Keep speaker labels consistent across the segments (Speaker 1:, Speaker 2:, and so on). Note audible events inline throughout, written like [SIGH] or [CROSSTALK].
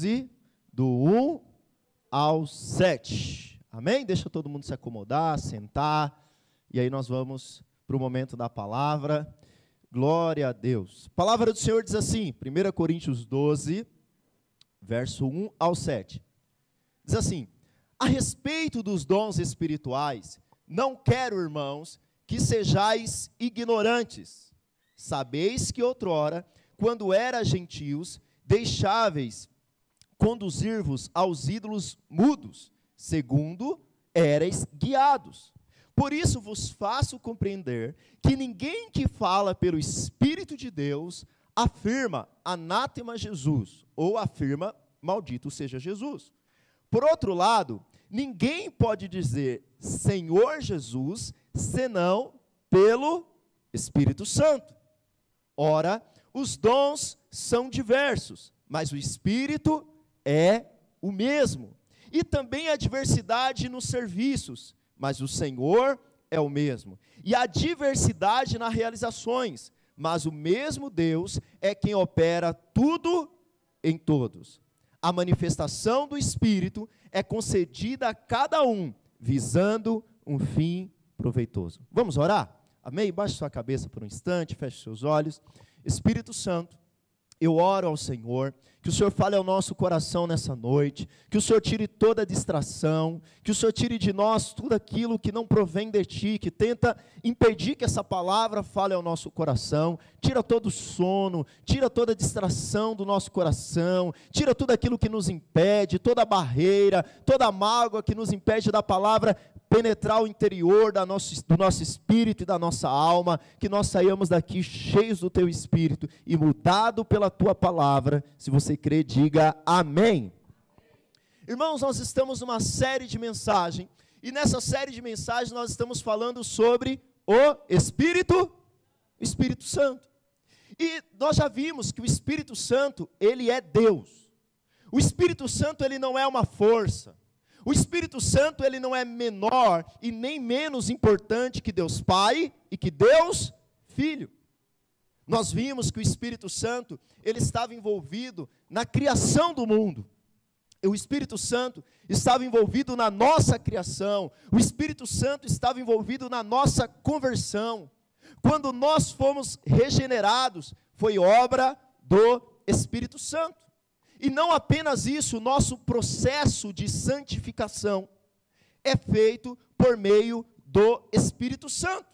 Speaker 1: 12, do 1 ao 7. Amém? Deixa todo mundo se acomodar, sentar, e aí nós vamos para o momento da palavra. Glória a Deus. A palavra do Senhor diz assim, 1 Coríntios 12, verso 1 ao 7. Diz assim: A respeito dos dons espirituais, não quero, irmãos, que sejais ignorantes. Sabeis que outrora, quando era gentios, deixáveis conduzir-vos aos ídolos mudos, segundo erais guiados. Por isso vos faço compreender que ninguém que fala pelo Espírito de Deus afirma anátema Jesus, ou afirma maldito seja Jesus. Por outro lado, ninguém pode dizer Senhor Jesus senão pelo Espírito Santo. Ora, os dons são diversos, mas o Espírito é o mesmo. E também a diversidade nos serviços, mas o Senhor é o mesmo. E a diversidade nas realizações, mas o mesmo Deus é quem opera tudo em todos. A manifestação do Espírito é concedida a cada um, visando um fim proveitoso. Vamos orar? Amém? Baixe sua cabeça por um instante, feche seus olhos. Espírito Santo, eu oro ao Senhor, que o Senhor fale ao nosso coração nessa noite, que o Senhor tire toda a distração, que o Senhor tire de nós tudo aquilo que não provém de Ti, que tenta impedir que essa palavra fale ao nosso coração, tira todo o sono, tira toda a distração do nosso coração, tira tudo aquilo que nos impede, toda a barreira, toda a mágoa que nos impede da palavra penetrar o interior da nosso, do nosso espírito e da nossa alma, que nós saiamos daqui cheios do teu espírito e mudado pela tua palavra. Se você crê, diga amém. Irmãos, nós estamos numa série de mensagens, e nessa série de mensagens nós estamos falando sobre o Espírito, Espírito Santo. E nós já vimos que o Espírito Santo, ele é Deus. O Espírito Santo, ele não é uma força. O Espírito Santo, ele não é menor e nem menos importante que Deus Pai e que Deus Filho. Nós vimos que o Espírito Santo, ele estava envolvido na criação do mundo. O Espírito Santo estava envolvido na nossa criação. O Espírito Santo estava envolvido na nossa conversão. Quando nós fomos regenerados, foi obra do Espírito Santo. E não apenas isso, o nosso processo de santificação é feito por meio do Espírito Santo.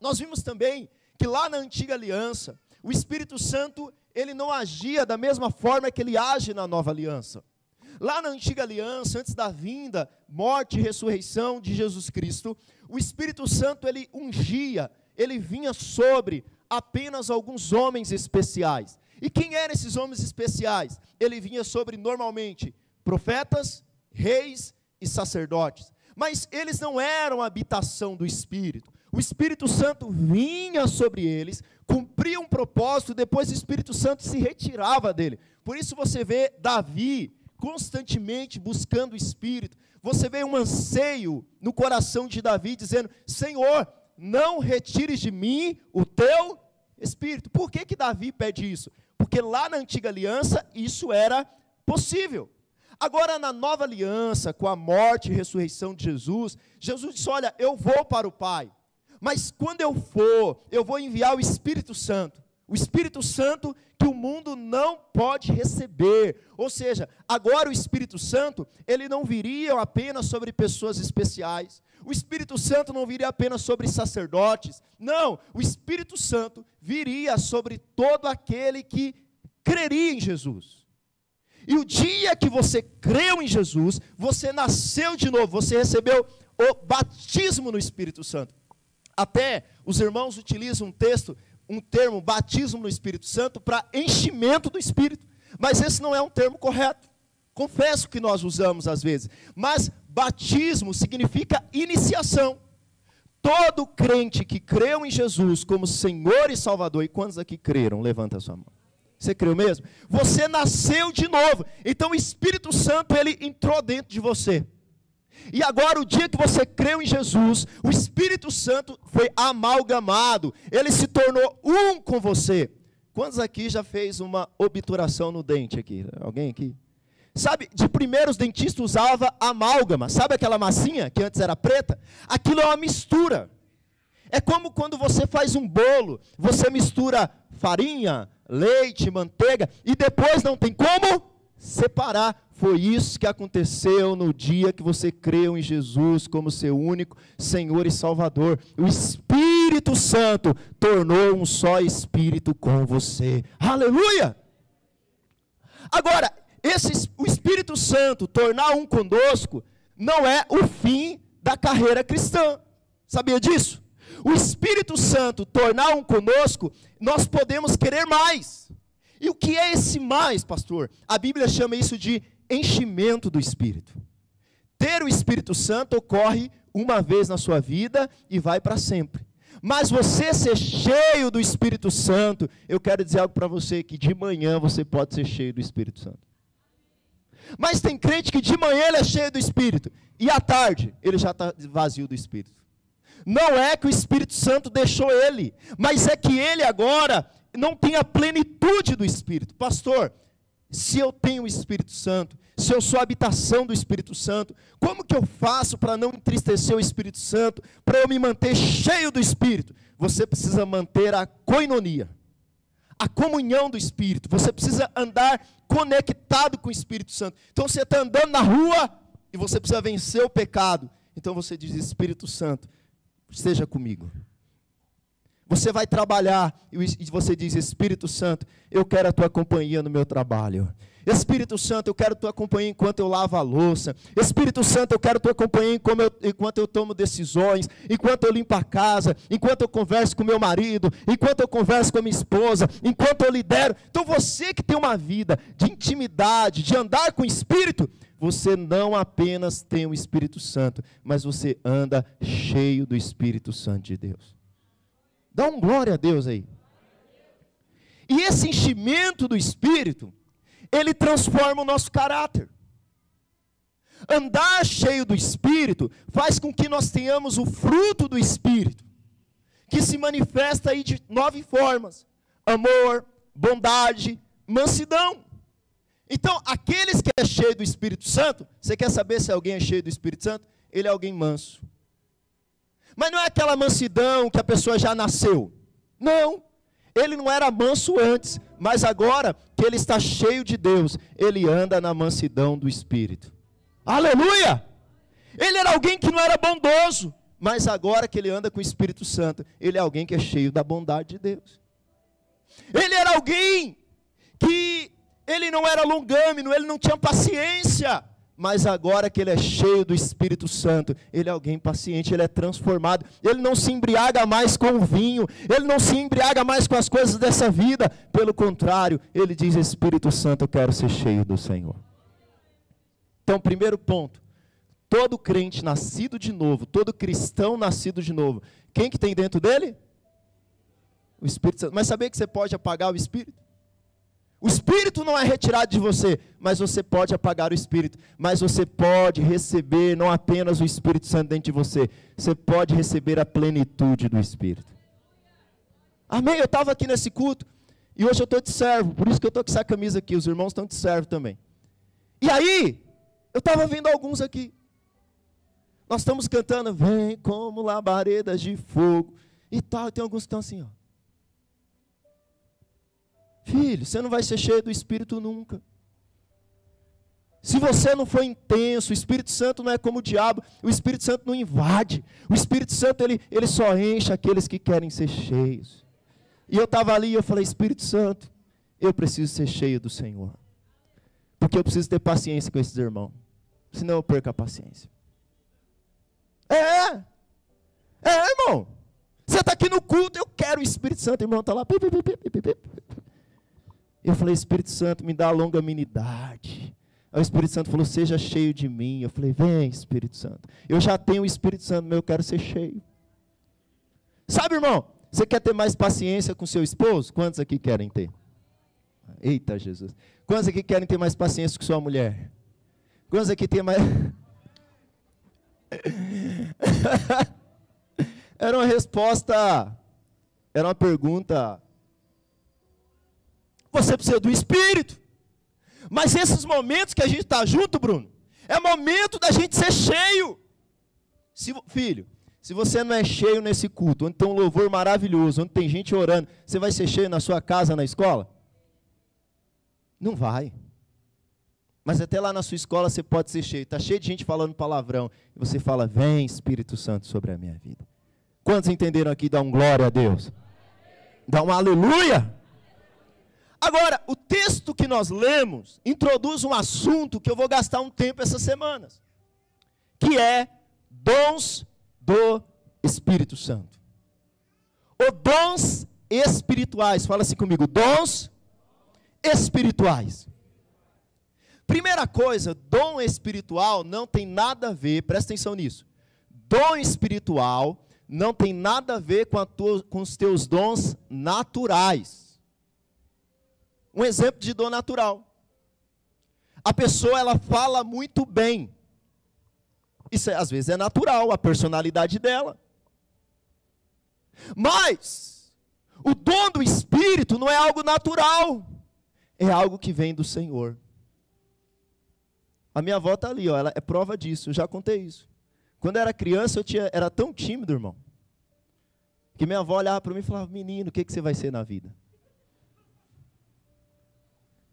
Speaker 1: Nós vimos também que lá na antiga aliança, o Espírito Santo, ele não agia da mesma forma que ele age na nova aliança. Lá na antiga aliança, antes da vinda, morte e ressurreição de Jesus Cristo, o Espírito Santo ele ungia, ele vinha sobre apenas alguns homens especiais. E quem eram esses homens especiais? Ele vinha sobre, normalmente, profetas, reis e sacerdotes. Mas eles não eram a habitação do Espírito. O Espírito Santo vinha sobre eles, cumpria um propósito, depois o Espírito Santo se retirava dele. Por isso você vê Davi constantemente buscando o Espírito. Você vê um anseio no coração de Davi dizendo: Senhor, não retires de mim o teu Espírito. Por que, que Davi pede isso? Porque lá na antiga aliança isso era possível. Agora, na nova aliança, com a morte e ressurreição de Jesus, Jesus disse: Olha, eu vou para o Pai, mas quando eu for, eu vou enviar o Espírito Santo. O Espírito Santo que o mundo não pode receber. Ou seja, agora o Espírito Santo, ele não viria apenas sobre pessoas especiais. O Espírito Santo não viria apenas sobre sacerdotes. Não, o Espírito Santo viria sobre todo aquele que creria em Jesus. E o dia que você creu em Jesus, você nasceu de novo, você recebeu o batismo no Espírito Santo. Até os irmãos utilizam um texto, um termo, batismo no Espírito Santo, para enchimento do Espírito. Mas esse não é um termo correto. Confesso que nós usamos às vezes. Mas batismo significa iniciação. Todo crente que creu em Jesus como Senhor e Salvador, e quantos aqui creram? Levanta a sua mão. Você creu mesmo? Você nasceu de novo. Então o Espírito Santo ele entrou dentro de você. E agora, o dia que você creu em Jesus, o Espírito Santo foi amalgamado, ele se tornou um com você. Quantos aqui já fez uma obturação no dente aqui? Alguém aqui? Sabe, de primeiro os dentistas usavam amálgama. Sabe aquela massinha que antes era preta? Aquilo é uma mistura. É como quando você faz um bolo, você mistura farinha, leite, manteiga e depois não tem como separar. Foi isso que aconteceu no dia que você creu em Jesus como seu único Senhor e Salvador. O Espírito Santo tornou um só Espírito com você. Aleluia! Agora, esse, o Espírito Santo tornar um conosco não é o fim da carreira cristã. Sabia disso? O Espírito Santo tornar um conosco, nós podemos querer mais. E o que é esse mais, pastor? A Bíblia chama isso de enchimento do Espírito. Ter o Espírito Santo ocorre uma vez na sua vida e vai para sempre. Mas você ser cheio do Espírito Santo, eu quero dizer algo para você que de manhã você pode ser cheio do Espírito Santo. Mas tem crente que de manhã ele é cheio do Espírito e à tarde ele já está vazio do Espírito. Não é que o Espírito Santo deixou ele, mas é que ele agora não tem a plenitude do Espírito. Pastor, se eu tenho o Espírito Santo, se eu sou habitação do Espírito Santo, como que eu faço para não entristecer o Espírito Santo, para eu me manter cheio do Espírito? Você precisa manter a coinonia, a comunhão do Espírito, você precisa andar conectado com o Espírito Santo. Então você está andando na rua e você precisa vencer o pecado. Então você diz: Espírito Santo, esteja comigo. Você vai trabalhar e você diz: Espírito Santo, eu quero a tua companhia no meu trabalho. Espírito Santo, eu quero a tua companhia enquanto eu lavo a louça. Espírito Santo, eu quero a tua companhia enquanto eu tomo decisões, enquanto eu limpo a casa, enquanto eu converso com meu marido, enquanto eu converso com a minha esposa, enquanto eu lidero. Então você que tem uma vida de intimidade, de andar com o Espírito, você não apenas tem o Espírito Santo, mas você anda cheio do Espírito Santo de Deus. Dá um glória a Deus aí. E esse enchimento do Espírito, ele transforma o nosso caráter. Andar cheio do Espírito faz com que nós tenhamos o fruto do Espírito, que se manifesta aí de nove formas: amor, bondade, mansidão. Então, aqueles que é cheio do Espírito Santo, você quer saber se alguém é cheio do Espírito Santo? Ele é alguém manso. Mas não é aquela mansidão que a pessoa já nasceu. Não. Ele não era manso antes, mas agora que ele está cheio de Deus, ele anda na mansidão do Espírito. Aleluia! Ele era alguém que não era bondoso, mas agora que ele anda com o Espírito Santo, ele é alguém que é cheio da bondade de Deus. Ele era alguém que ele não era longâmino, ele não tinha paciência, mas agora que ele é cheio do Espírito Santo, ele é alguém paciente, ele é transformado, ele não se embriaga mais com o vinho, ele não se embriaga mais com as coisas dessa vida, pelo contrário, ele diz: Espírito Santo, eu quero ser cheio do Senhor. Então, primeiro ponto, todo crente nascido de novo, todo cristão nascido de novo, quem que tem dentro dele? O Espírito Santo. Mas sabia que você pode apagar o Espírito? O espírito não é retirado de você, mas você pode apagar o espírito. Mas você pode receber não apenas o Espírito Santo dentro de você, você pode receber a plenitude do Espírito. Amém? Eu estava aqui nesse culto e hoje eu estou de servo, por isso que eu estou com essa camisa aqui. Os irmãos estão de servo também. E aí, eu estava vendo alguns aqui. Nós estamos cantando, vem como labaredas de fogo e tal. E tem alguns que estão assim, ó. Filho, você não vai ser cheio do Espírito nunca. Se você não for intenso, o Espírito Santo não é como o diabo, o Espírito Santo não invade. O Espírito Santo ele, ele só enche aqueles que querem ser cheios. E eu estava ali e eu falei, Espírito Santo, eu preciso ser cheio do Senhor. Porque eu preciso ter paciência com esses irmãos. Senão eu perco a paciência. É, é, irmão. Você está aqui no culto, eu quero o Espírito Santo, irmão está lá. Eu falei, Espírito Santo, me dá longanimidade. Aí o Espírito Santo falou, seja cheio de mim. Eu falei, vem, Espírito Santo. Eu já tenho o Espírito Santo, mas eu quero ser cheio. Sabe, irmão, você quer ter mais paciência com seu esposo? Quantos aqui querem ter? Eita, Jesus. Quantos aqui querem ter mais paciência com sua mulher? Quantos aqui tem mais. [LAUGHS] era uma resposta, era uma pergunta você precisa do Espírito. Mas esses momentos que a gente está junto, Bruno, é momento da gente ser cheio. Se, filho, se você não é cheio nesse culto, onde tem um louvor maravilhoso, onde tem gente orando, você vai ser cheio na sua casa, na escola? Não vai. Mas até lá na sua escola você pode ser cheio. Está cheio de gente falando palavrão. E você fala, vem Espírito Santo sobre a minha vida. Quantos entenderam aqui? Dá um glória a Deus. Dá um aleluia. Agora, o texto que nós lemos introduz um assunto que eu vou gastar um tempo essas semanas, que é dons do Espírito Santo. Ou dons espirituais. Fala assim comigo, dons espirituais. Primeira coisa, dom espiritual não tem nada a ver, presta atenção nisso. Dom espiritual não tem nada a ver com, tua, com os teus dons naturais. Um exemplo de dor natural. A pessoa ela fala muito bem. Isso é, às vezes é natural, a personalidade dela. Mas o dom do espírito não é algo natural, é algo que vem do Senhor. A minha avó está ali, ó, ela é prova disso, eu já contei isso. Quando eu era criança, eu tinha, era tão tímido, irmão, que minha avó olhava para mim e falava: Menino, o que, que você vai ser na vida?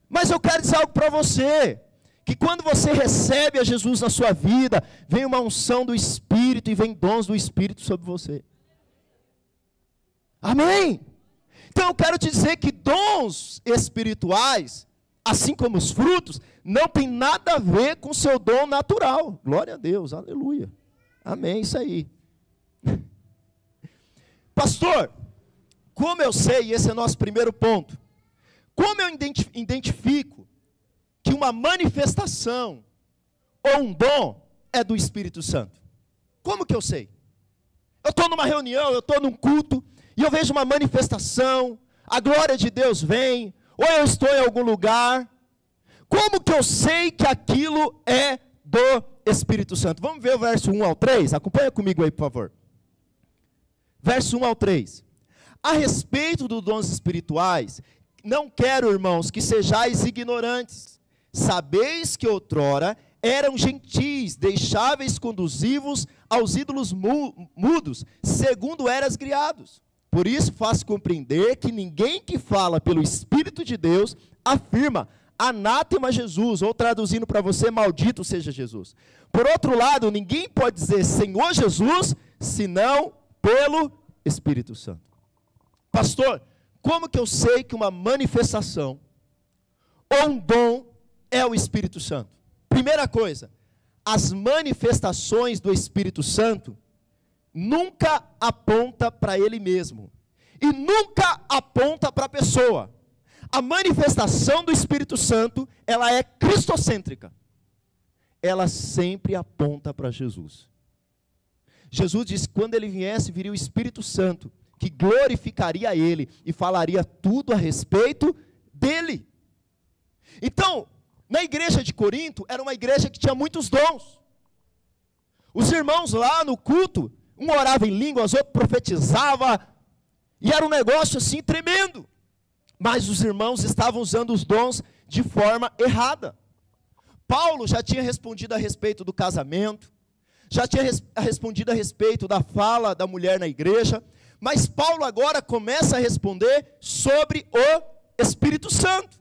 Speaker 1: Mas eu quero dizer algo para você. Que quando você recebe a Jesus na sua vida, vem uma unção do Espírito e vem dons do Espírito sobre você. Amém? Então eu quero te dizer que dons espirituais, assim como os frutos, não tem nada a ver com o seu dom natural. Glória a Deus, aleluia. Amém, isso aí. [LAUGHS] Pastor, como eu sei, esse é nosso primeiro ponto, como eu identifico que uma manifestação ou um dom é do Espírito Santo? Como que eu sei? Eu estou numa reunião, eu estou num culto, e eu vejo uma manifestação, a glória de Deus vem, ou eu estou em algum lugar. Como que eu sei que aquilo é do Espírito Santo? Vamos ver o verso 1 ao 3? Acompanha comigo aí, por favor. Verso 1 ao 3. A respeito dos dons espirituais, não quero, irmãos, que sejais ignorantes. Sabeis que outrora eram gentis, deixáveis conduzivos aos ídolos mudos, segundo eras criados. Por isso faço compreender que ninguém que fala pelo Espírito de Deus afirma anátema Jesus, ou traduzindo para você, maldito seja Jesus. Por outro lado, ninguém pode dizer Senhor Jesus, senão pelo Espírito Santo. Pastor, como que eu sei que uma manifestação ou um dom é o Espírito Santo? Primeira coisa, as manifestações do Espírito Santo nunca aponta para ele mesmo e nunca aponta para a pessoa. A manifestação do Espírito Santo, ela é cristocêntrica. Ela sempre aponta para Jesus. Jesus disse quando ele viesse, viria o Espírito Santo que glorificaria ele e falaria tudo a respeito dele. Então, na igreja de Corinto, era uma igreja que tinha muitos dons. Os irmãos lá no culto, um orava em línguas, outro profetizava, e era um negócio assim tremendo. Mas os irmãos estavam usando os dons de forma errada. Paulo já tinha respondido a respeito do casamento, já tinha res respondido a respeito da fala da mulher na igreja, mas Paulo agora começa a responder sobre o Espírito Santo.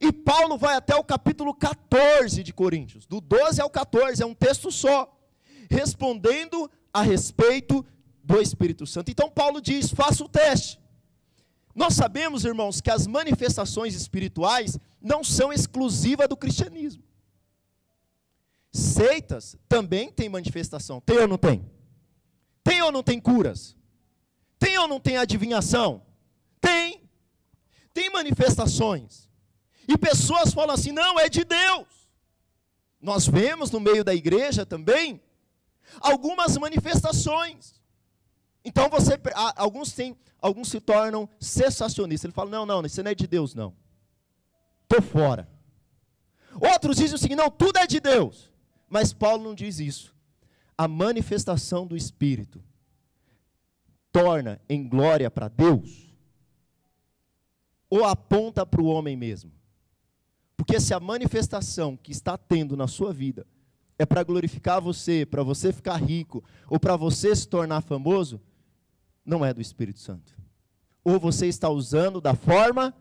Speaker 1: E Paulo vai até o capítulo 14 de Coríntios, do 12 ao 14, é um texto só, respondendo a respeito do Espírito Santo. Então Paulo diz: faça o teste. Nós sabemos, irmãos, que as manifestações espirituais não são exclusivas do cristianismo. Seitas também têm manifestação. Tem ou não tem? Tem ou não tem curas? Tem ou não tem adivinhação? Tem. Tem manifestações. E pessoas falam assim: não, é de Deus. Nós vemos no meio da igreja também algumas manifestações. Então você, alguns têm, alguns se tornam cessacionistas. Ele fala: não, não, isso não é de Deus, não. Estou fora. Outros dizem o seguinte: não, tudo é de Deus. Mas Paulo não diz isso. A manifestação do Espírito torna em glória para Deus? Ou aponta para o homem mesmo? Porque se a manifestação que está tendo na sua vida é para glorificar você, para você ficar rico, ou para você se tornar famoso, não é do Espírito Santo. Ou você está usando da forma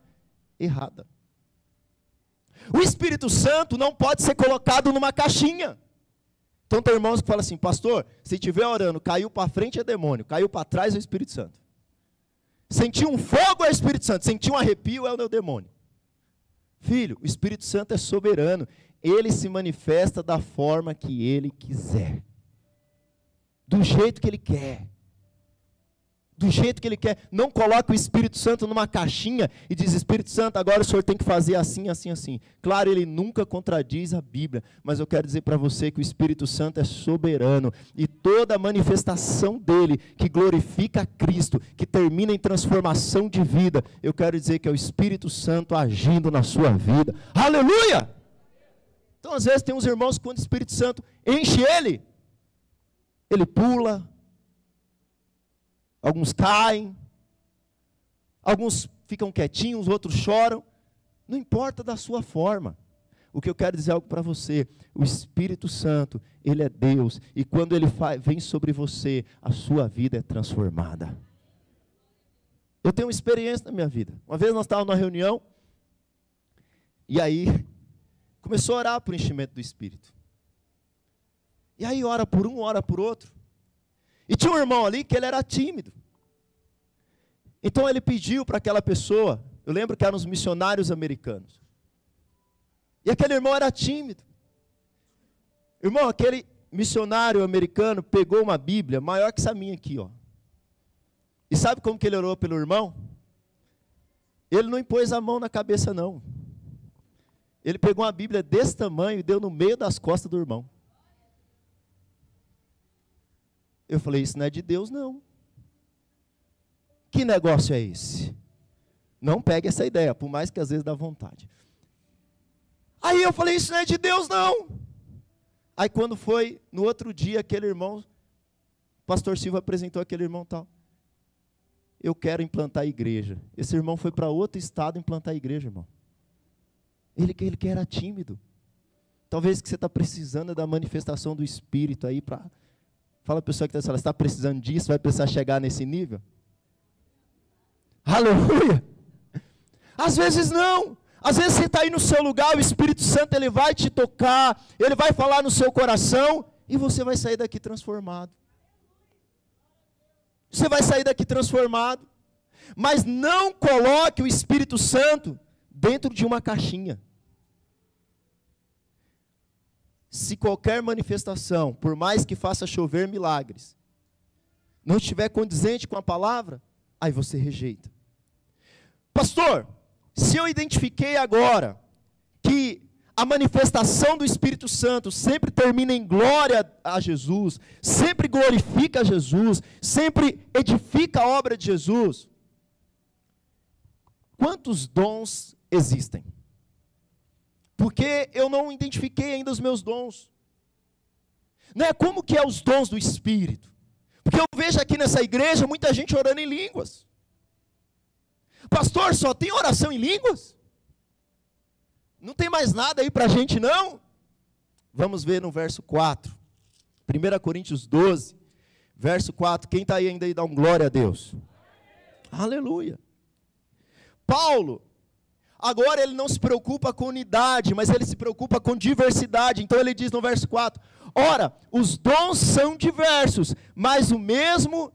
Speaker 1: errada. O Espírito Santo não pode ser colocado numa caixinha. Então tem irmãos que falam assim, pastor, se estiver orando, caiu para frente é demônio, caiu para trás é o Espírito Santo. Sentiu um fogo é o Espírito Santo, sentiu um arrepio é o meu demônio. Filho, o Espírito Santo é soberano, ele se manifesta da forma que ele quiser, do jeito que ele quer do jeito que Ele quer. Não coloque o Espírito Santo numa caixinha e diz: Espírito Santo, agora o Senhor tem que fazer assim, assim, assim. Claro, ele nunca contradiz a Bíblia, mas eu quero dizer para você que o Espírito Santo é soberano e toda manifestação dele que glorifica a Cristo, que termina em transformação de vida, eu quero dizer que é o Espírito Santo agindo na sua vida. Aleluia! Então, às vezes, tem uns irmãos que quando o Espírito Santo enche ele, ele pula, Alguns caem, alguns ficam quietinhos, outros choram. Não importa da sua forma. O que eu quero dizer é algo para você: o Espírito Santo, ele é Deus, e quando ele vem sobre você, a sua vida é transformada. Eu tenho uma experiência na minha vida. Uma vez nós estávamos numa reunião, e aí começou a orar por enchimento do Espírito. E aí ora por um, ora por outro. E tinha um irmão ali que ele era tímido. Então ele pediu para aquela pessoa, eu lembro que eram os missionários americanos. E aquele irmão era tímido. Irmão, aquele missionário americano pegou uma Bíblia maior que essa minha aqui, ó. E sabe como que ele orou pelo irmão? Ele não impôs a mão na cabeça, não. Ele pegou uma Bíblia desse tamanho e deu no meio das costas do irmão. Eu falei, isso não é de Deus, não. Que negócio é esse? Não pegue essa ideia, por mais que às vezes dá vontade. Aí eu falei, isso não é de Deus, não. Aí quando foi, no outro dia, aquele irmão, pastor Silva apresentou aquele irmão tal. Eu quero implantar a igreja. Esse irmão foi para outro estado implantar a igreja, irmão. Ele, ele que era tímido. Talvez que você está precisando da manifestação do Espírito aí para Fala a pessoa que está está precisando disso, vai precisar chegar nesse nível? Aleluia! Às vezes não. Às vezes você está aí no seu lugar, o Espírito Santo ele vai te tocar, ele vai falar no seu coração e você vai sair daqui transformado. Você vai sair daqui transformado. Mas não coloque o Espírito Santo dentro de uma caixinha se qualquer manifestação, por mais que faça chover milagres, não estiver condizente com a palavra, aí você rejeita. Pastor, se eu identifiquei agora que a manifestação do Espírito Santo sempre termina em glória a Jesus, sempre glorifica Jesus, sempre edifica a obra de Jesus, quantos dons existem? Porque eu não identifiquei ainda os meus dons. Não é como que é os dons do Espírito? Porque eu vejo aqui nessa igreja muita gente orando em línguas. Pastor, só tem oração em línguas? Não tem mais nada aí para a gente não? Vamos ver no verso 4. 1 Coríntios 12, verso 4. Quem está aí ainda aí dá um glória a Deus. Aleluia. Paulo, Agora ele não se preocupa com unidade, mas ele se preocupa com diversidade. Então ele diz no verso 4: Ora, os dons são diversos, mas o mesmo,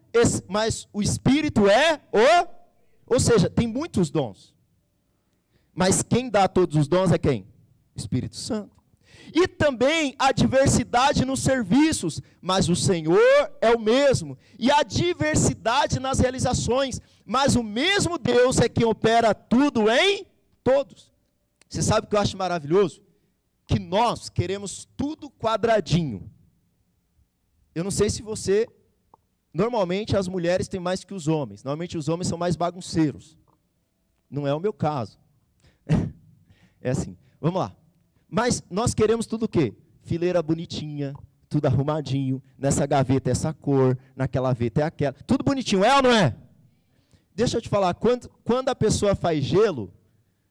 Speaker 1: mas o Espírito é o. Ou seja, tem muitos dons. Mas quem dá todos os dons é quem? Espírito Santo. E também a diversidade nos serviços, mas o Senhor é o mesmo. E a diversidade nas realizações, mas o mesmo Deus é quem opera tudo em Todos. Você sabe o que eu acho maravilhoso? Que nós queremos tudo quadradinho. Eu não sei se você. Normalmente as mulheres têm mais que os homens. Normalmente os homens são mais bagunceiros. Não é o meu caso. [LAUGHS] é assim. Vamos lá. Mas nós queremos tudo o quê? Fileira bonitinha, tudo arrumadinho. Nessa gaveta é essa cor, naquela gaveta é aquela. Tudo bonitinho, é ou não é? Deixa eu te falar, quando, quando a pessoa faz gelo,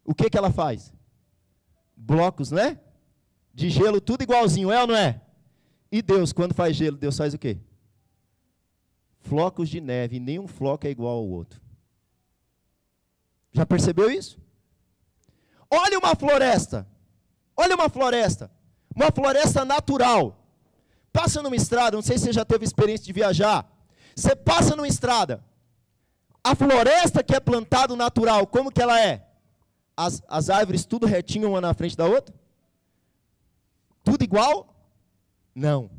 Speaker 1: o que, que ela faz? blocos, né? De gelo, tudo igualzinho, é ou não é? E Deus, quando faz gelo, Deus faz o quê? Flocos de neve, nenhum floco é igual ao outro. Já percebeu isso? Olha uma floresta. Olha uma floresta. Uma floresta natural. Passa numa estrada, não sei se você já teve experiência de viajar. Você passa numa estrada. A floresta que é plantado natural, como que ela é? As, as árvores tudo retinho uma na frente da outra? Tudo igual? Não.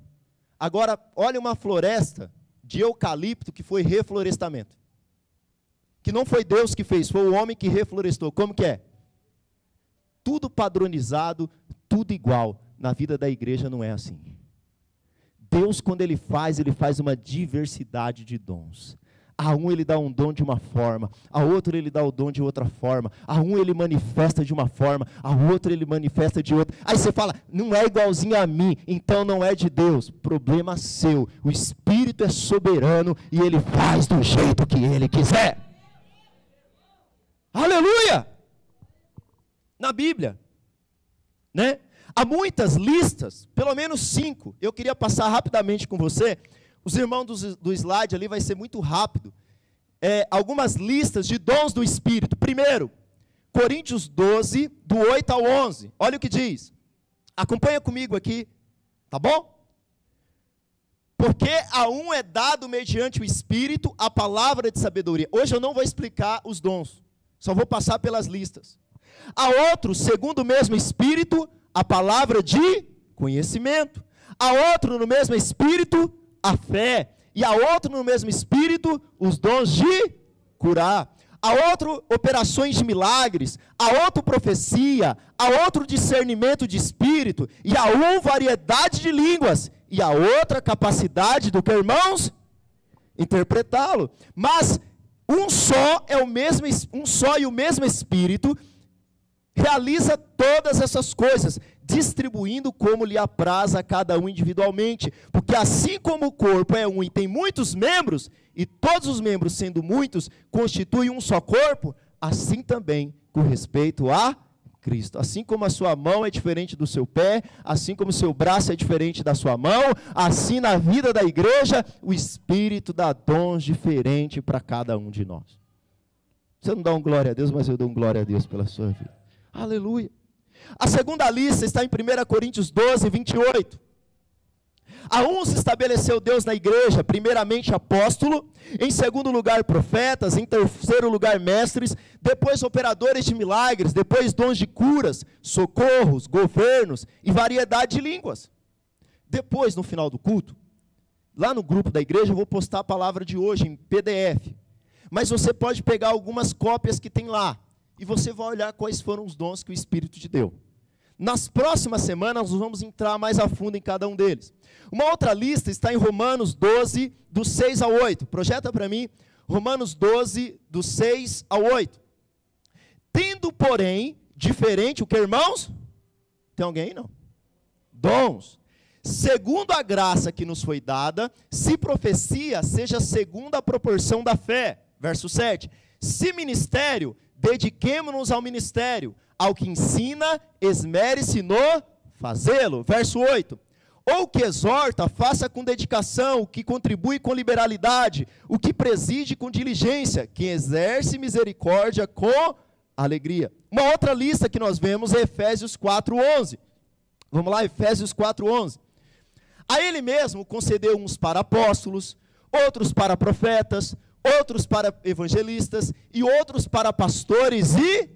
Speaker 1: Agora, olha uma floresta de eucalipto que foi reflorestamento. Que não foi Deus que fez, foi o homem que reflorestou. Como que é? Tudo padronizado, tudo igual. Na vida da igreja não é assim. Deus, quando Ele faz, Ele faz uma diversidade de dons. A um ele dá um dom de uma forma, a outro ele dá o dom de outra forma, a um ele manifesta de uma forma, a outro ele manifesta de outra. Aí você fala, não é igualzinho a mim, então não é de Deus. Problema seu. O Espírito é soberano e ele faz do jeito que ele quiser. Aleluia! Na Bíblia, né? Há muitas listas, pelo menos cinco. Eu queria passar rapidamente com você. Os irmãos do, do slide ali vai ser muito rápido. É, algumas listas de dons do Espírito. Primeiro, Coríntios 12, do 8 ao 11. Olha o que diz. Acompanha comigo aqui, tá bom? Porque a um é dado mediante o Espírito a palavra de sabedoria. Hoje eu não vou explicar os dons, só vou passar pelas listas. A outro, segundo o mesmo Espírito, a palavra de conhecimento. A outro, no mesmo Espírito, a fé. E a outro, no mesmo Espírito, os dons de curar. A outro, operações de milagres. A outro, profecia. A outro, discernimento de espírito. E a um, variedade de línguas. E a outra, capacidade do que, irmãos? Interpretá-lo. Mas um só é o mesmo, um só e o mesmo Espírito realiza todas essas coisas, distribuindo como lhe apraz a cada um individualmente. Porque assim como o corpo é um e tem muitos membros, e todos os membros, sendo muitos, constituem um só corpo, assim também com respeito a Cristo. Assim como a sua mão é diferente do seu pé, assim como o seu braço é diferente da sua mão, assim na vida da igreja, o Espírito dá dons diferentes para cada um de nós. Você não dá um glória a Deus, mas eu dou um glória a Deus pela sua vida. Aleluia. A segunda lista está em 1 Coríntios 12, 28. A se estabeleceu Deus na igreja, primeiramente apóstolo, em segundo lugar profetas, em terceiro lugar mestres, depois operadores de milagres, depois dons de curas, socorros, governos e variedade de línguas. Depois, no final do culto, lá no grupo da igreja, eu vou postar a palavra de hoje em PDF. Mas você pode pegar algumas cópias que tem lá e você vai olhar quais foram os dons que o Espírito te deu. Nas próximas semanas, nós vamos entrar mais a fundo em cada um deles. Uma outra lista está em Romanos 12, do 6 ao 8. Projeta para mim, Romanos 12, do 6 ao 8. Tendo, porém, diferente o que, irmãos? Tem alguém? Não. Dons. Segundo a graça que nos foi dada, se profecia, seja segundo a proporção da fé. Verso 7. Se ministério, dediquemo-nos ao ministério, ao que ensina, esmere-se no fazê-lo. Verso 8. Ou que exorta, faça com dedicação, o que contribui com liberalidade, o que preside com diligência, quem exerce misericórdia com alegria. Uma outra lista que nós vemos é Efésios 4:11. Vamos lá, Efésios 4:11. A ele mesmo concedeu uns para apóstolos, outros para profetas, outros para evangelistas e outros para pastores e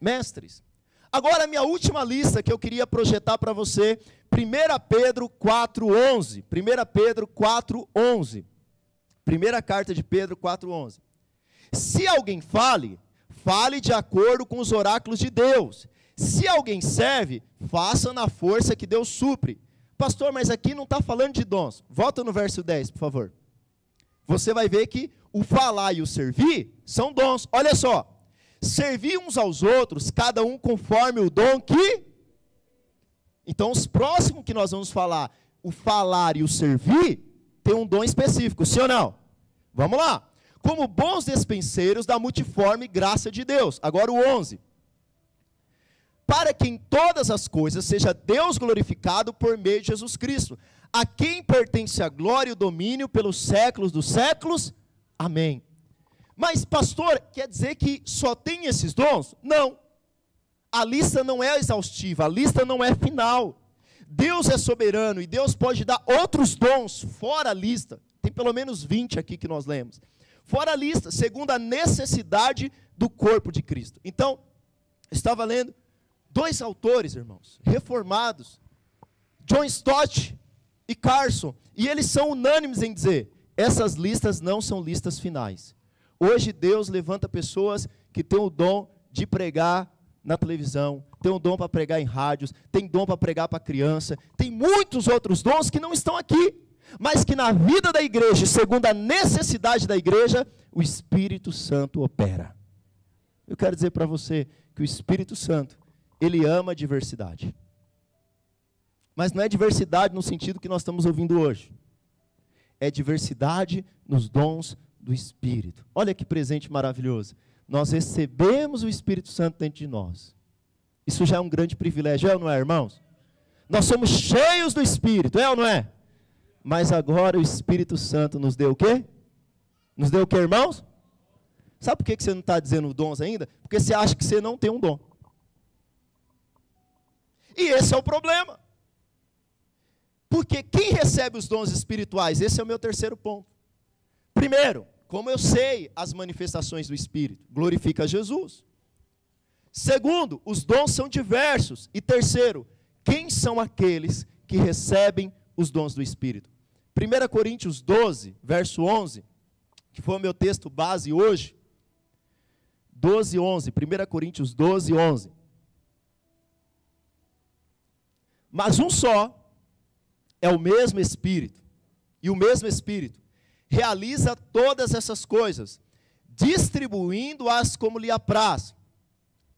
Speaker 1: mestres. Agora, minha última lista que eu queria projetar para você, 1 Pedro 4,11. 1 Pedro 4,11. Primeira carta de Pedro 4,11. Se alguém fale, fale de acordo com os oráculos de Deus. Se alguém serve, faça na força que Deus supre. Pastor, mas aqui não está falando de dons. Volta no verso 10, por favor. Você vai ver que o falar e o servir são dons. Olha só. Servir uns aos outros, cada um conforme o dom que. Então, os próximos que nós vamos falar, o falar e o servir, tem um dom específico, sim ou não? Vamos lá. Como bons despenseiros da multiforme graça de Deus. Agora o 11. para que em todas as coisas seja Deus glorificado por meio de Jesus Cristo, a quem pertence a glória e o domínio pelos séculos dos séculos. Amém. Mas, pastor, quer dizer que só tem esses dons? Não. A lista não é exaustiva, a lista não é final. Deus é soberano e Deus pode dar outros dons fora a lista. Tem pelo menos 20 aqui que nós lemos. Fora a lista, segundo a necessidade do corpo de Cristo. Então, estava lendo dois autores, irmãos, reformados, John Stott e Carson, e eles são unânimes em dizer: essas listas não são listas finais. Hoje Deus levanta pessoas que têm o dom de pregar na televisão, tem o dom para pregar em rádios, tem dom para pregar para criança, tem muitos outros dons que não estão aqui, mas que na vida da igreja, segundo a necessidade da igreja, o Espírito Santo opera. Eu quero dizer para você que o Espírito Santo, ele ama a diversidade. Mas não é diversidade no sentido que nós estamos ouvindo hoje. É diversidade nos dons do Espírito. Olha que presente maravilhoso. Nós recebemos o Espírito Santo dentro de nós. Isso já é um grande privilégio, é ou não é, irmãos? Nós somos cheios do Espírito, é ou não é? Mas agora o Espírito Santo nos deu o quê? Nos deu o quê, irmãos? Sabe por que você não está dizendo dons ainda? Porque você acha que você não tem um dom. E esse é o problema. Porque quem recebe os dons espirituais? Esse é o meu terceiro ponto. Primeiro, como eu sei as manifestações do Espírito? Glorifica Jesus. Segundo, os dons são diversos. E terceiro, quem são aqueles que recebem os dons do Espírito? 1 Coríntios 12, verso 11, que foi o meu texto base hoje. 12, 11. 1 Coríntios 12, 11. Mas um só é o mesmo Espírito. E o mesmo Espírito realiza todas essas coisas, distribuindo-as como lhe apraz.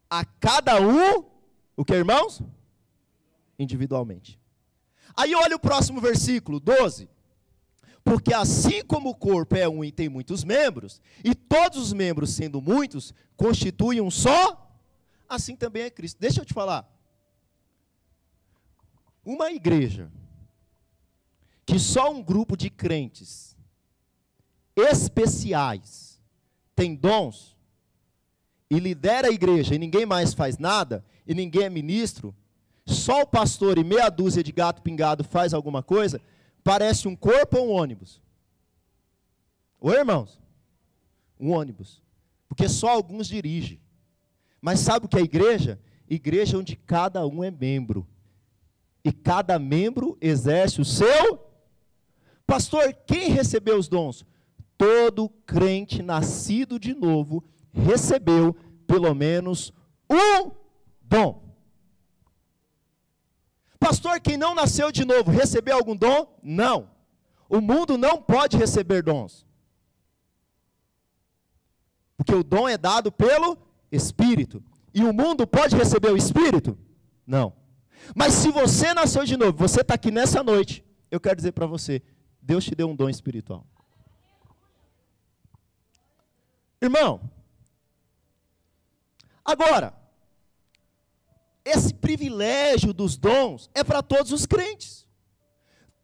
Speaker 1: A cada um, o que, irmãos? Individualmente. Aí olha o próximo versículo, 12. Porque assim como o corpo é um e tem muitos membros, e todos os membros, sendo muitos, constituem um só, assim também é Cristo. Deixa eu te falar. Uma igreja que só um grupo de crentes especiais tem dons e lidera a igreja e ninguém mais faz nada, e ninguém é ministro, só o pastor e meia dúzia de gato pingado faz alguma coisa, parece um corpo ou um ônibus? Oi, irmãos? Um ônibus. Porque só alguns dirigem. Mas sabe o que é igreja? Igreja onde cada um é membro. E cada membro exerce o seu. Pastor, quem recebeu os dons? Todo crente nascido de novo recebeu pelo menos um dom. Pastor, quem não nasceu de novo recebeu algum dom? Não. O mundo não pode receber dons. Porque o dom é dado pelo Espírito. E o mundo pode receber o Espírito? Não. Mas se você nasceu de novo, você está aqui nessa noite, eu quero dizer para você: Deus te deu um dom espiritual. Irmão, agora, esse privilégio dos dons é para todos os crentes.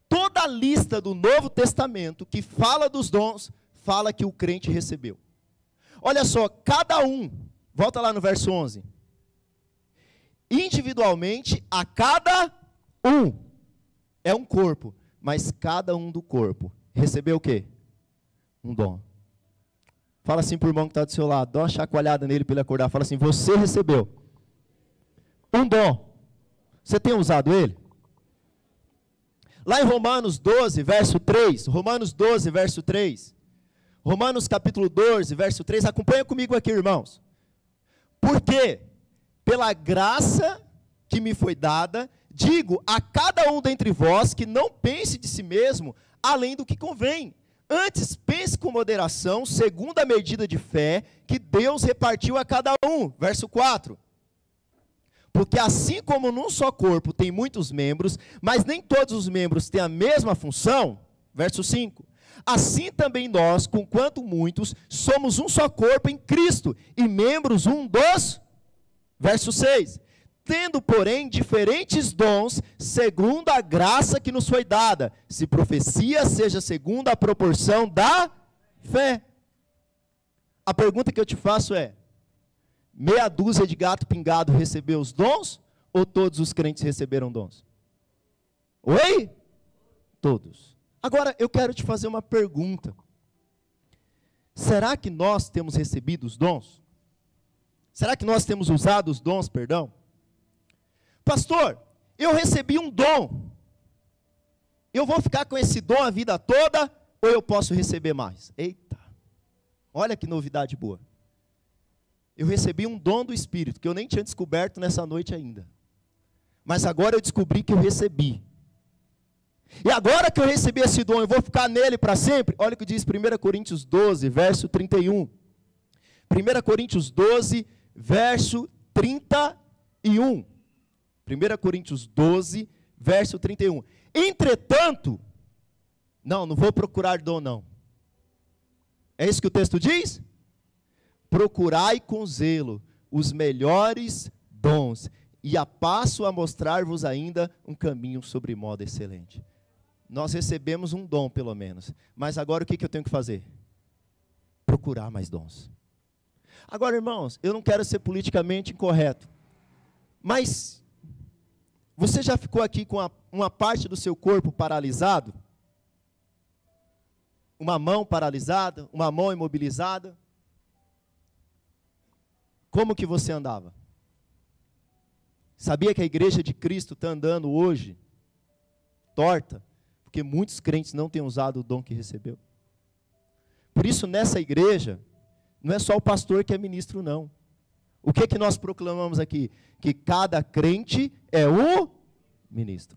Speaker 1: Toda a lista do Novo Testamento que fala dos dons, fala que o crente recebeu. Olha só, cada um, volta lá no verso 11. Individualmente, a cada um, é um corpo, mas cada um do corpo recebeu o quê? Um dom. Fala assim para o irmão que está do seu lado, dá uma chacoalhada nele para ele acordar. Fala assim: Você recebeu um dom. Você tem usado ele? Lá em Romanos 12, verso 3, Romanos 12, verso 3, Romanos capítulo 12, verso 3, acompanha comigo aqui, irmãos. Porque, pela graça que me foi dada, digo a cada um dentre vós que não pense de si mesmo além do que convém. Antes, pense com moderação, segundo a medida de fé que Deus repartiu a cada um. Verso 4. Porque assim como num só corpo tem muitos membros, mas nem todos os membros têm a mesma função, verso 5. Assim também nós, com quanto muitos, somos um só corpo em Cristo e membros um dos, verso 6. Tendo, porém, diferentes dons, segundo a graça que nos foi dada. Se profecia, seja segundo a proporção da fé. A pergunta que eu te faço é: meia dúzia de gato pingado recebeu os dons? Ou todos os crentes receberam dons? Oi? Todos. Agora eu quero te fazer uma pergunta. Será que nós temos recebido os dons? Será que nós temos usado os dons, perdão? Pastor, eu recebi um dom. Eu vou ficar com esse dom a vida toda ou eu posso receber mais? Eita. Olha que novidade boa. Eu recebi um dom do Espírito que eu nem tinha descoberto nessa noite ainda. Mas agora eu descobri que eu recebi. E agora que eu recebi esse dom, eu vou ficar nele para sempre? Olha o que diz 1 Coríntios 12, verso 31. 1 Coríntios 12, verso 31. 1 Coríntios 12, verso 31. Entretanto, não, não vou procurar dom, não. É isso que o texto diz? Procurai com zelo os melhores dons, e a passo a mostrar-vos ainda um caminho sobre modo excelente nós recebemos um dom, pelo menos. Mas agora o que, que eu tenho que fazer? Procurar mais dons. Agora, irmãos, eu não quero ser politicamente incorreto. Mas você já ficou aqui com a, uma parte do seu corpo paralisado? Uma mão paralisada, uma mão imobilizada? Como que você andava? Sabia que a igreja de Cristo está andando hoje torta? porque muitos crentes não têm usado o dom que recebeu. Por isso, nessa igreja, não é só o pastor que é ministro, não. O que, é que nós proclamamos aqui? Que cada crente é um ministro.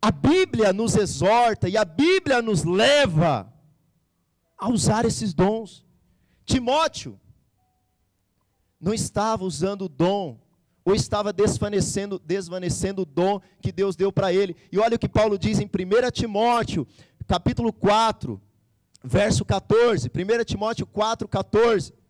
Speaker 1: A Bíblia nos exorta e a Bíblia nos leva a usar esses dons. Timóteo não estava usando o dom ou estava desvanecendo, desvanecendo o dom que Deus deu para ele. E olha o que Paulo diz em 1 Timóteo, capítulo 4, verso 14. 1 Timóteo 4, 14.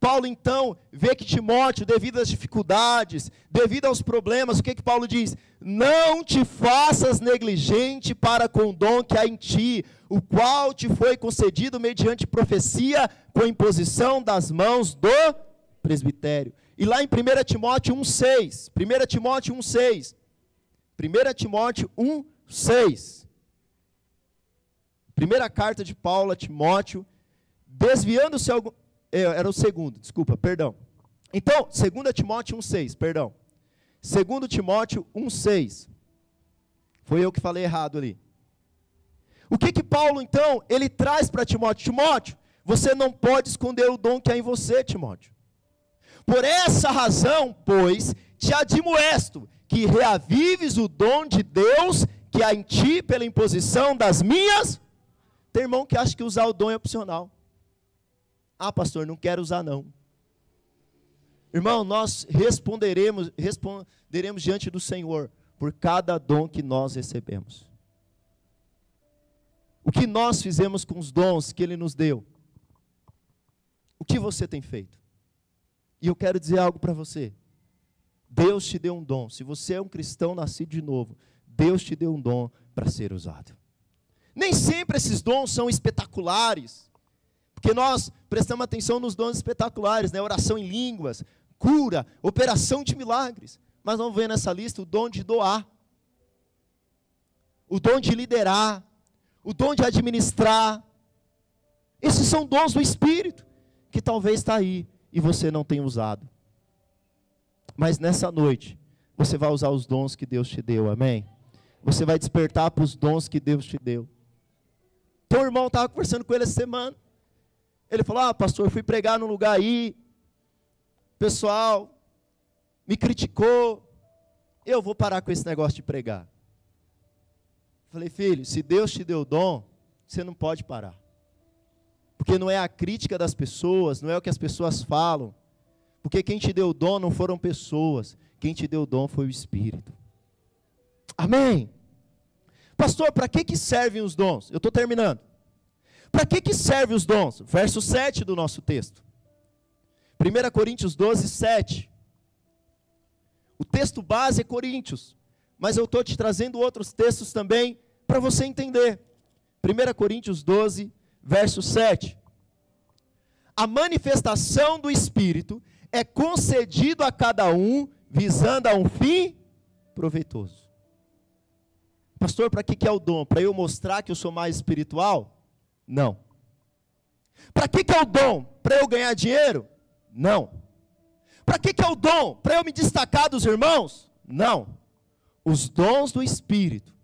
Speaker 1: Paulo então vê que Timóteo, devido às dificuldades, devido aos problemas, o que que Paulo diz? Não te faças negligente para com o dom que há em ti, o qual te foi concedido mediante profecia com imposição das mãos do presbitério. E lá em 1 Timóteo 1,6. 1 Timóteo 1,6. 1 Timóteo 1,6. Primeira carta de Paulo a Timóteo, desviando-se era o segundo, desculpa, perdão. Então, 2 Timóteo 1,6, perdão. 2 Timóteo 1,6. Foi eu que falei errado ali. O que que Paulo, então, ele traz para Timóteo? Timóteo, você não pode esconder o dom que há em você, Timóteo. Por essa razão, pois, te admoesto que reavives o dom de Deus que há em ti pela imposição das minhas. Tem irmão que acha que usar o dom é opcional. Ah, pastor, não quero usar não. Irmão, nós responderemos, responderemos diante do Senhor por cada dom que nós recebemos. O que nós fizemos com os dons que Ele nos deu? O que você tem feito? E eu quero dizer algo para você. Deus te deu um dom. Se você é um cristão nascido de novo, Deus te deu um dom para ser usado. Nem sempre esses dons são espetaculares, porque nós prestamos atenção nos dons espetaculares, né? Oração em línguas, cura, operação de milagres. Mas vamos ver nessa lista o dom de doar, o dom de liderar, o dom de administrar. Esses são dons do Espírito que talvez está aí e você não tem usado. Mas nessa noite, você vai usar os dons que Deus te deu, amém? Você vai despertar para os dons que Deus te deu. Teu irmão estava conversando com ele essa semana. Ele falou: Ah, pastor, eu fui pregar num lugar aí. Pessoal me criticou. Eu vou parar com esse negócio de pregar. Falei, filho, se Deus te deu dom, você não pode parar. Porque não é a crítica das pessoas, não é o que as pessoas falam. Porque quem te deu dom não foram pessoas, quem te deu dom foi o Espírito. Amém. Pastor, para que, que servem os dons? Eu estou terminando. Para que, que servem os dons? Verso 7 do nosso texto. 1 Coríntios 12, 7. O texto base é Coríntios, mas eu estou te trazendo outros textos também para você entender. 1 Coríntios 12, verso 7. A manifestação do Espírito é concedido a cada um visando a um fim proveitoso. Pastor, para que, que é o dom? Para eu mostrar que eu sou mais espiritual? Não. Para que, que é o dom? Para eu ganhar dinheiro? Não. Para que, que é o dom? Para eu me destacar dos irmãos? Não. Os dons do Espírito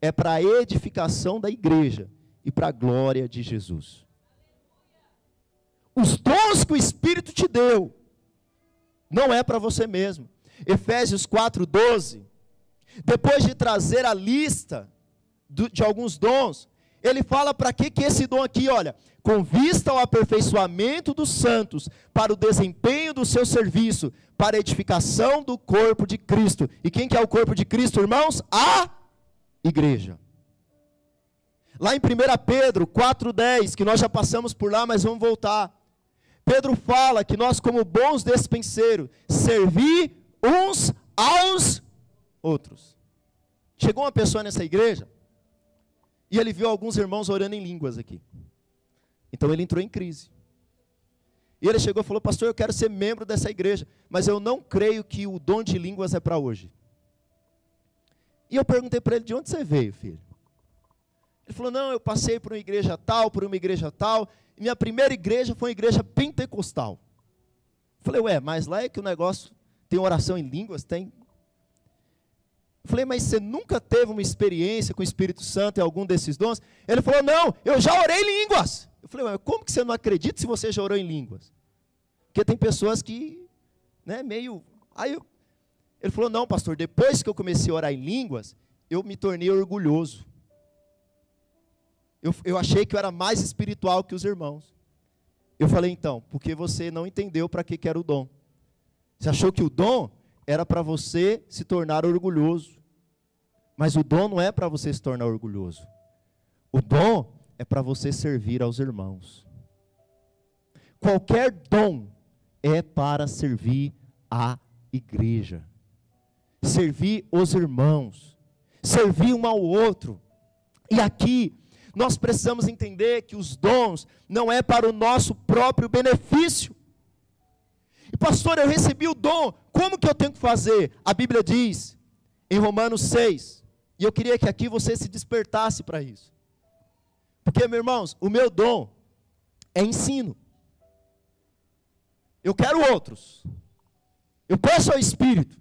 Speaker 1: é para a edificação da igreja e para a glória de Jesus. Os dons que o Espírito te deu não é para você mesmo. Efésios 4:12. Depois de trazer a lista de alguns dons, ele fala para que que esse dom aqui, olha, com vista ao aperfeiçoamento dos santos, para o desempenho do seu serviço, para a edificação do corpo de Cristo. E quem que é o corpo de Cristo, irmãos? A igreja. Lá em 1 Pedro 4,10, que nós já passamos por lá, mas vamos voltar. Pedro fala que nós, como bons despenseiros, servir uns aos outros. Chegou uma pessoa nessa igreja e ele viu alguns irmãos orando em línguas aqui. Então ele entrou em crise. E ele chegou e falou: Pastor, eu quero ser membro dessa igreja, mas eu não creio que o dom de línguas é para hoje. E eu perguntei para ele: De onde você veio, filho? Ele falou: Não, eu passei por uma igreja tal, por uma igreja tal. E minha primeira igreja foi uma igreja pentecostal. Eu falei: Ué, mas lá é que o negócio tem oração em línguas? Tem. Falei, mas você nunca teve uma experiência com o Espírito Santo em algum desses dons? Ele falou, não, eu já orei em línguas. Eu falei, mas como que você não acredita se você já orou em línguas? Porque tem pessoas que, né, meio. Aí eu... ele falou, não, pastor, depois que eu comecei a orar em línguas, eu me tornei orgulhoso. Eu, eu achei que eu era mais espiritual que os irmãos. Eu falei, então, porque você não entendeu para que, que era o dom. Você achou que o dom era para você se tornar orgulhoso. Mas o dom não é para você se tornar orgulhoso. O dom é para você servir aos irmãos. Qualquer dom é para servir a igreja, servir os irmãos, servir um ao outro. E aqui nós precisamos entender que os dons não é para o nosso próprio benefício. E pastor, eu recebi o dom, como que eu tenho que fazer? A Bíblia diz em Romanos 6, e eu queria que aqui você se despertasse para isso. Porque, meus irmãos, o meu dom é ensino. Eu quero outros. Eu peço ao Espírito.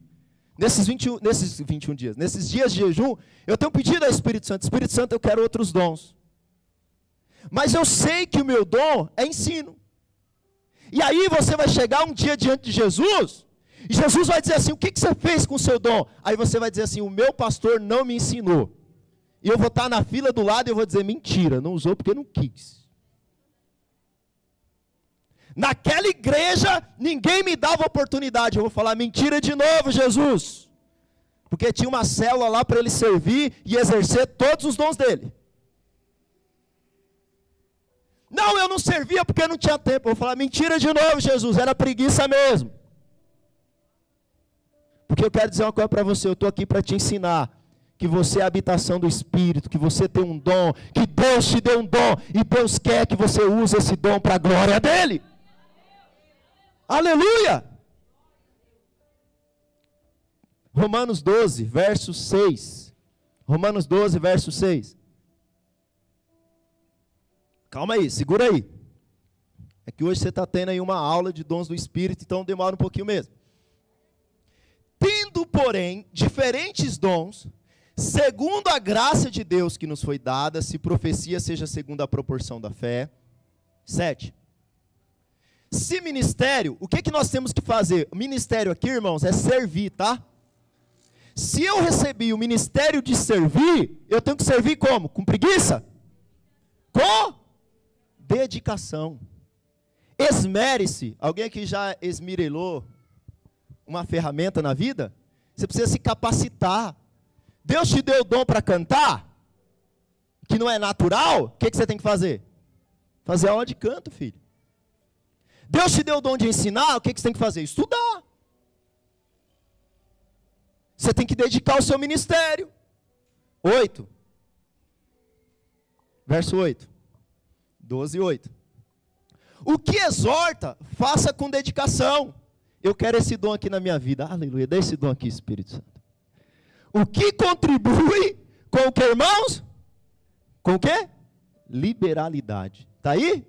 Speaker 1: Nesses 21, nesses 21 dias, nesses dias de jejum, eu tenho pedido ao Espírito Santo: Espírito Santo, eu quero outros dons. Mas eu sei que o meu dom é ensino. E aí você vai chegar um dia diante de Jesus, e Jesus vai dizer assim: O que, que você fez com o seu dom? Aí você vai dizer assim: O meu pastor não me ensinou. E eu vou estar na fila do lado e eu vou dizer: Mentira, não usou porque não quis. Naquela igreja, ninguém me dava oportunidade. Eu vou falar: Mentira de novo, Jesus. Porque tinha uma célula lá para ele servir e exercer todos os dons dele. Não, eu não servia porque não tinha tempo. Eu vou falar, mentira de novo, Jesus, era preguiça mesmo. Porque eu quero dizer uma coisa para você, eu estou aqui para te ensinar que você é a habitação do Espírito, que você tem um dom, que Deus te deu um dom, e Deus quer que você use esse dom para a glória dele. Aleluia! Romanos 12, verso 6. Romanos 12, verso 6. Calma aí, segura aí. É que hoje você está tendo aí uma aula de dons do Espírito, então demora um pouquinho mesmo. Tendo, porém, diferentes dons, segundo a graça de Deus que nos foi dada, se profecia seja segundo a proporção da fé. Sete. Se ministério, o que, que nós temos que fazer? Ministério aqui, irmãos, é servir, tá? Se eu recebi o ministério de servir, eu tenho que servir como? Com preguiça? Com dedicação. Esmere-se. Alguém aqui já esmirelou uma ferramenta na vida? Você precisa se capacitar. Deus te deu o dom para cantar, que não é natural, o que, que você tem que fazer? Fazer aula de canto, filho. Deus te deu o dom de ensinar, o que, que você tem que fazer? Estudar. Você tem que dedicar o seu ministério. 8. Verso 8. 12, 8. O que exorta, faça com dedicação. Eu quero esse dom aqui na minha vida. Aleluia. Dê esse dom aqui, Espírito Santo. O que contribui com o que, irmãos? Com o que? Liberalidade. Está aí?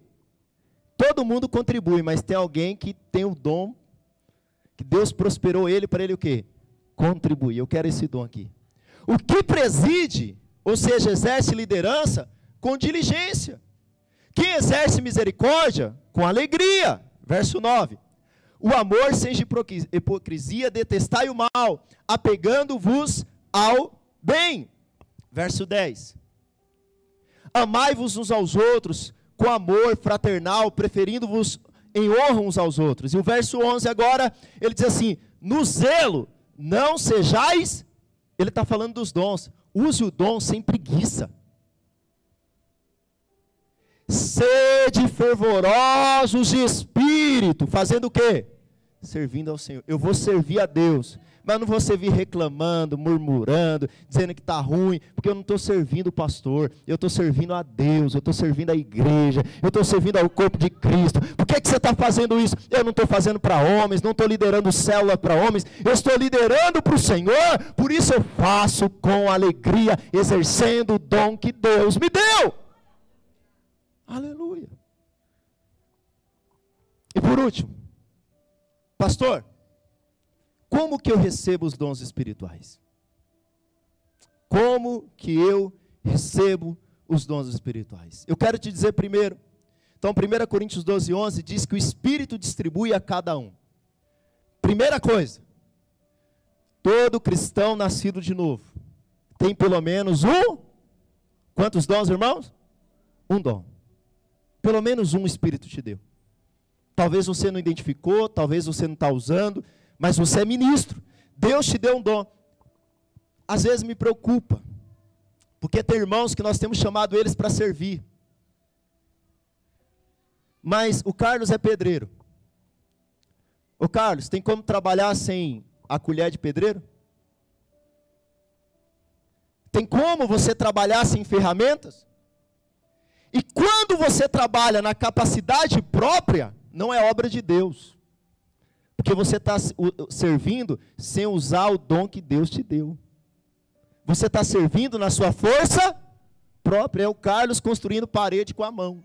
Speaker 1: Todo mundo contribui, mas tem alguém que tem o dom, que Deus prosperou ele para ele o quê? Contribuir. Eu quero esse dom aqui. O que preside, ou seja, exerce liderança, com diligência. Quem exerce misericórdia, com alegria. Verso 9. O amor sem hipocrisia, detestai o mal, apegando-vos ao bem. Verso 10. Amai-vos uns aos outros com amor fraternal, preferindo-vos em honra uns aos outros. E o verso 11 agora, ele diz assim: No zelo, não sejais. Ele está falando dos dons. Use o dom sem preguiça. Sede fervorosos de espírito, fazendo o quê? Servindo ao Senhor. Eu vou servir a Deus, mas não vou servir reclamando, murmurando, dizendo que está ruim, porque eu não estou servindo o pastor, eu estou servindo a Deus, eu estou servindo a igreja, eu estou servindo ao corpo de Cristo. Por que, que você está fazendo isso? Eu não estou fazendo para homens, não estou liderando célula para homens, eu estou liderando para o Senhor, por isso eu faço com alegria, exercendo o dom que Deus me deu. Aleluia. E por último, pastor, como que eu recebo os dons espirituais? Como que eu recebo os dons espirituais? Eu quero te dizer primeiro. Então, 1 Coríntios 12, 11 diz que o Espírito distribui a cada um. Primeira coisa, todo cristão nascido de novo tem pelo menos um. Quantos dons, irmãos? Um dom. Pelo menos um Espírito te deu. Talvez você não identificou, talvez você não está usando, mas você é ministro. Deus te deu um dom. Às vezes me preocupa, porque tem irmãos que nós temos chamado eles para servir. Mas o Carlos é pedreiro. O Carlos, tem como trabalhar sem a colher de pedreiro? Tem como você trabalhar sem ferramentas? E quando você trabalha na capacidade própria, não é obra de Deus. Porque você está servindo sem usar o dom que Deus te deu. Você está servindo na sua força própria. É o Carlos construindo parede com a mão.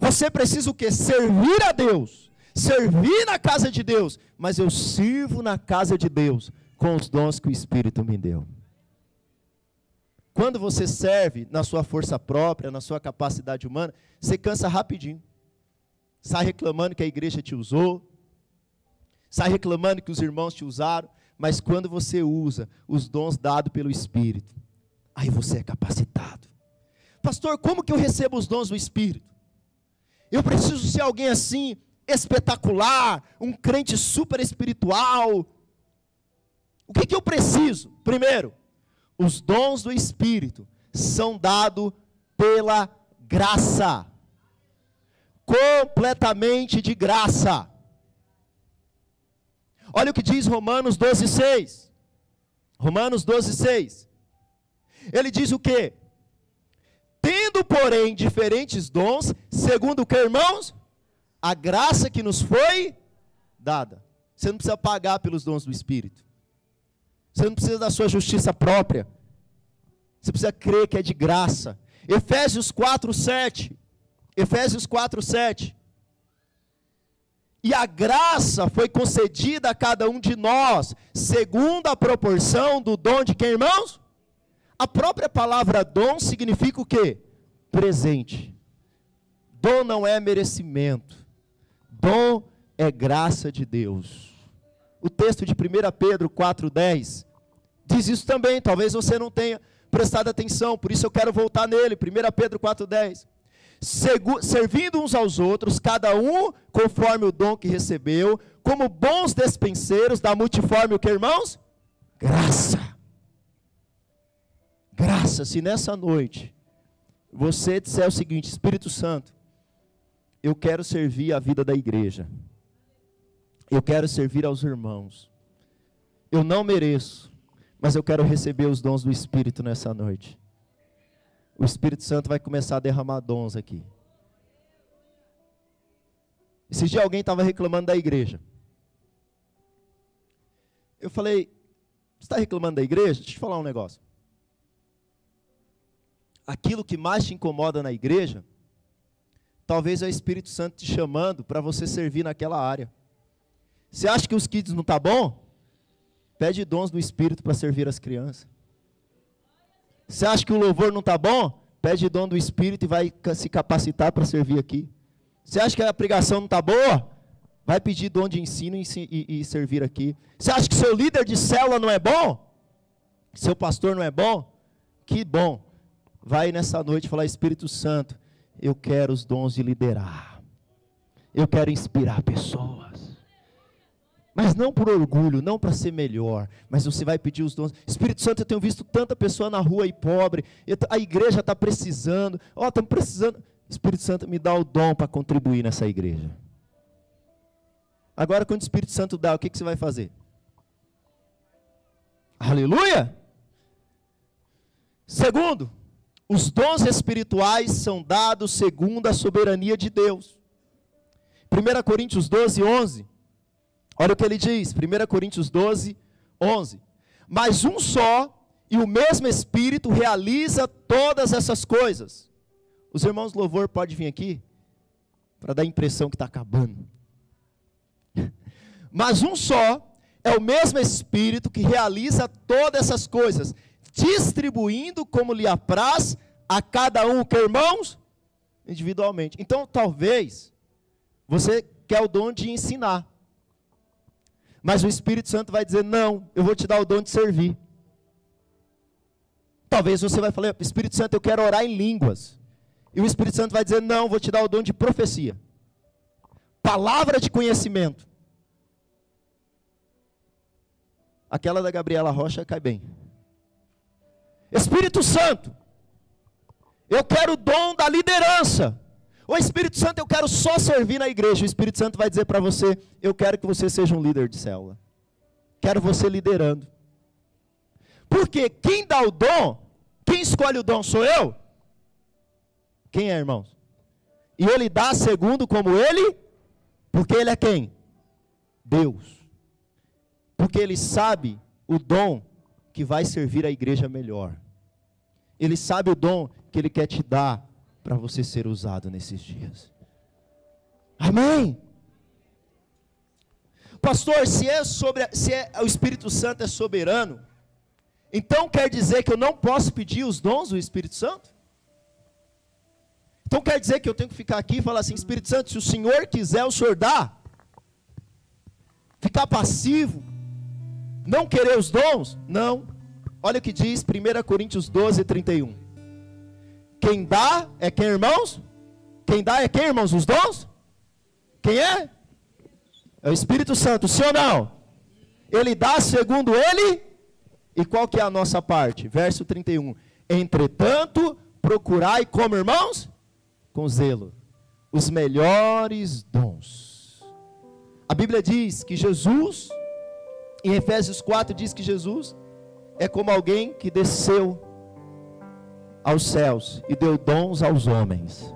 Speaker 1: Você precisa o quê? Servir a Deus. Servir na casa de Deus. Mas eu sirvo na casa de Deus com os dons que o Espírito me deu. Quando você serve na sua força própria, na sua capacidade humana, você cansa rapidinho. Sai reclamando que a igreja te usou, sai reclamando que os irmãos te usaram, mas quando você usa os dons dados pelo Espírito, aí você é capacitado. Pastor, como que eu recebo os dons do Espírito? Eu preciso ser alguém assim, espetacular, um crente super espiritual. O que, que eu preciso? Primeiro, os dons do Espírito são dados pela graça. Completamente de graça. Olha o que diz Romanos 12, 6. Romanos 12, 6. Ele diz o que? Tendo, porém, diferentes dons, segundo o que, irmãos? A graça que nos foi dada. Você não precisa pagar pelos dons do Espírito. Você não precisa da sua justiça própria. Você precisa crer que é de graça. Efésios 4, 7. Efésios 4, 7. E a graça foi concedida a cada um de nós, segundo a proporção do dom de quem, irmãos? A própria palavra dom significa o quê? Presente. Dom não é merecimento. Dom é graça de Deus o texto de 1 Pedro 4,10 diz isso também. Talvez você não tenha prestado atenção, por isso eu quero voltar nele. 1 Pedro 4,10. Servindo uns aos outros, cada um conforme o dom que recebeu, como bons despenseiros da multiforme, o que irmãos? Graça. Graça. Se nessa noite você disser o seguinte: Espírito Santo, eu quero servir a vida da igreja. Eu quero servir aos irmãos. Eu não mereço, mas eu quero receber os dons do Espírito nessa noite. O Espírito Santo vai começar a derramar dons aqui. Esse dia alguém estava reclamando da igreja. Eu falei, você está reclamando da igreja? Deixa eu te falar um negócio. Aquilo que mais te incomoda na igreja, talvez é o Espírito Santo te chamando para você servir naquela área. Você acha que os kids não tá bom? Pede dons do Espírito para servir as crianças. Você acha que o louvor não tá bom? Pede dom do Espírito e vai se capacitar para servir aqui. Você acha que a pregação não está boa? Vai pedir dom de ensino e, e, e, servir aqui. Você acha que seu líder de célula não é bom? Seu pastor não é bom? Que bom. Vai nessa noite falar, Espírito Santo, eu quero os dons de liderar. Eu quero inspirar pessoas. Mas não por orgulho, não para ser melhor, mas você vai pedir os dons. Espírito Santo, eu tenho visto tanta pessoa na rua aí pobre, a igreja está precisando, ó, oh, estamos precisando. Espírito Santo me dá o dom para contribuir nessa igreja. Agora, quando o Espírito Santo dá, o que, que você vai fazer? Aleluia! Segundo, os dons espirituais são dados segundo a soberania de Deus. 1 Coríntios 12, 11. Olha o que ele diz, 1 Coríntios 12, 11. Mas um só e o mesmo Espírito realiza todas essas coisas os irmãos louvor podem vir aqui para dar a impressão que está acabando. [LAUGHS] Mas um só é o mesmo Espírito que realiza todas essas coisas, distribuindo como lhe apraz a cada um, que irmãos? Individualmente. Então, talvez, você quer o dom de ensinar. Mas o Espírito Santo vai dizer: Não, eu vou te dar o dom de servir. Talvez você vai falar: Espírito Santo, eu quero orar em línguas. E o Espírito Santo vai dizer: Não, vou te dar o dom de profecia. Palavra de conhecimento. Aquela da Gabriela Rocha cai bem. Espírito Santo, eu quero o dom da liderança. O Espírito Santo, eu quero só servir na igreja. O Espírito Santo vai dizer para você: Eu quero que você seja um líder de célula. Quero você liderando. Porque quem dá o dom, quem escolhe o dom sou eu? Quem é, irmãos? E ele dá segundo como ele, porque ele é quem? Deus. Porque ele sabe o dom que vai servir a igreja melhor. Ele sabe o dom que ele quer te dar para você ser usado nesses dias. Amém. Pastor, se é sobre, se é, o Espírito Santo é soberano, então quer dizer que eu não posso pedir os dons do Espírito Santo? Então quer dizer que eu tenho que ficar aqui e falar assim: Espírito Santo, se o Senhor quiser, o Senhor dá. Ficar passivo, não querer os dons? Não. Olha o que diz 1 Coríntios 12, 31. Quem dá é quem, irmãos? Quem dá é quem, irmãos? Os dons? Quem é? É o Espírito Santo, sim ou não? Ele dá segundo ele. E qual que é a nossa parte? Verso 31. Entretanto, procurai como irmãos? com zelo os melhores dons. A Bíblia diz que Jesus, em Efésios 4, diz que Jesus é como alguém que desceu aos céus e deu dons aos homens.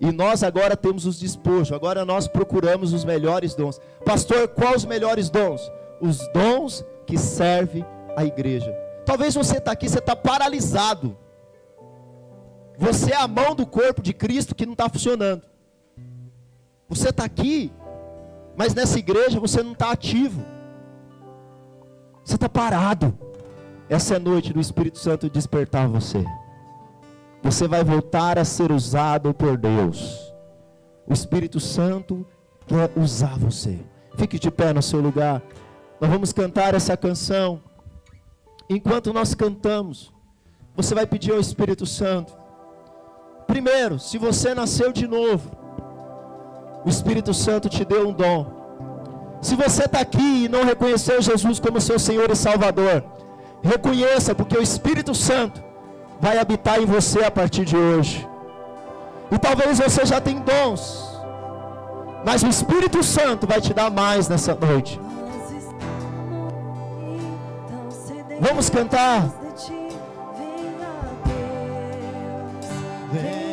Speaker 1: E nós agora temos os despojos, agora nós procuramos os melhores dons. Pastor, quais os melhores dons? Os dons que servem a igreja. Talvez você está aqui, você está paralisado. Você é a mão do corpo de Cristo que não está funcionando. Você está aqui, mas nessa igreja você não está ativo. Você está parado. Essa é a noite do Espírito Santo despertar você. Você vai voltar a ser usado por Deus. O Espírito Santo quer usar você. Fique de pé no seu lugar. Nós vamos cantar essa canção. Enquanto nós cantamos, você vai pedir ao Espírito Santo Primeiro, se você nasceu de novo, o Espírito Santo te deu um dom. Se você está aqui e não reconheceu Jesus como seu Senhor e Salvador, Reconheça, porque o Espírito Santo vai habitar em você a partir de hoje. E talvez você já tenha dons, mas o Espírito Santo vai te dar mais nessa noite.
Speaker 2: Vamos cantar. Vem.